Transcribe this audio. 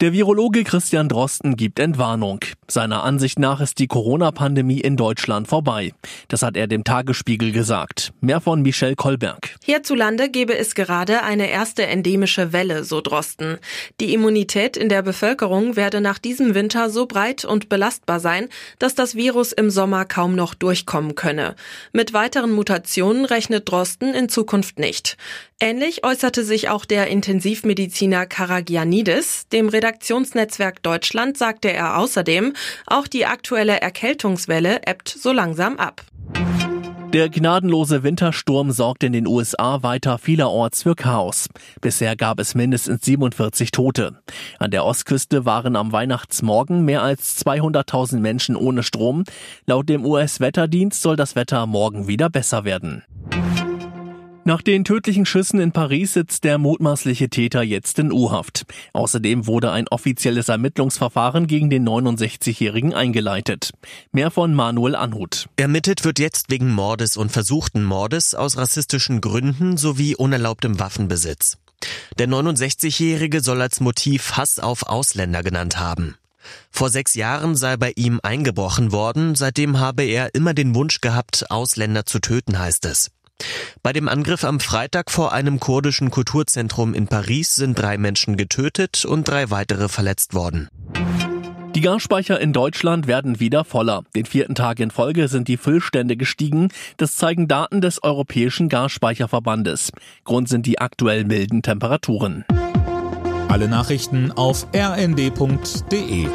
Der Virologe Christian Drosten gibt Entwarnung. Seiner Ansicht nach ist die Corona-Pandemie in Deutschland vorbei. Das hat er dem Tagesspiegel gesagt. Mehr von Michelle Kolberg. Hierzulande gebe es gerade eine erste endemische Welle, so Drosten. Die Immunität in der Bevölkerung werde nach diesem Winter so breit und belastbar sein, dass das Virus im Sommer kaum noch durchkommen könne. Mit weiteren Mutationen rechnet Drosten in Zukunft nicht. Ähnlich äußerte sich auch der Intensivmediziner Karagianidis. Dem Redaktionsnetzwerk Deutschland sagte er außerdem, auch die aktuelle Erkältungswelle ebbt so langsam ab. Der gnadenlose Wintersturm sorgt in den USA weiter vielerorts für Chaos. Bisher gab es mindestens 47 Tote. An der Ostküste waren am Weihnachtsmorgen mehr als 200.000 Menschen ohne Strom. Laut dem US-Wetterdienst soll das Wetter morgen wieder besser werden. Nach den tödlichen Schüssen in Paris sitzt der mutmaßliche Täter jetzt in U-Haft. Außerdem wurde ein offizielles Ermittlungsverfahren gegen den 69-Jährigen eingeleitet. Mehr von Manuel Anhut. Ermittelt wird jetzt wegen Mordes und versuchten Mordes aus rassistischen Gründen sowie unerlaubtem Waffenbesitz. Der 69-Jährige soll als Motiv Hass auf Ausländer genannt haben. Vor sechs Jahren sei bei ihm eingebrochen worden, seitdem habe er immer den Wunsch gehabt, Ausländer zu töten, heißt es. Bei dem Angriff am Freitag vor einem kurdischen Kulturzentrum in Paris sind drei Menschen getötet und drei weitere verletzt worden. Die Gasspeicher in Deutschland werden wieder voller. Den vierten Tag in Folge sind die Füllstände gestiegen. Das zeigen Daten des Europäischen Gasspeicherverbandes. Grund sind die aktuell milden Temperaturen. Alle Nachrichten auf rnd.de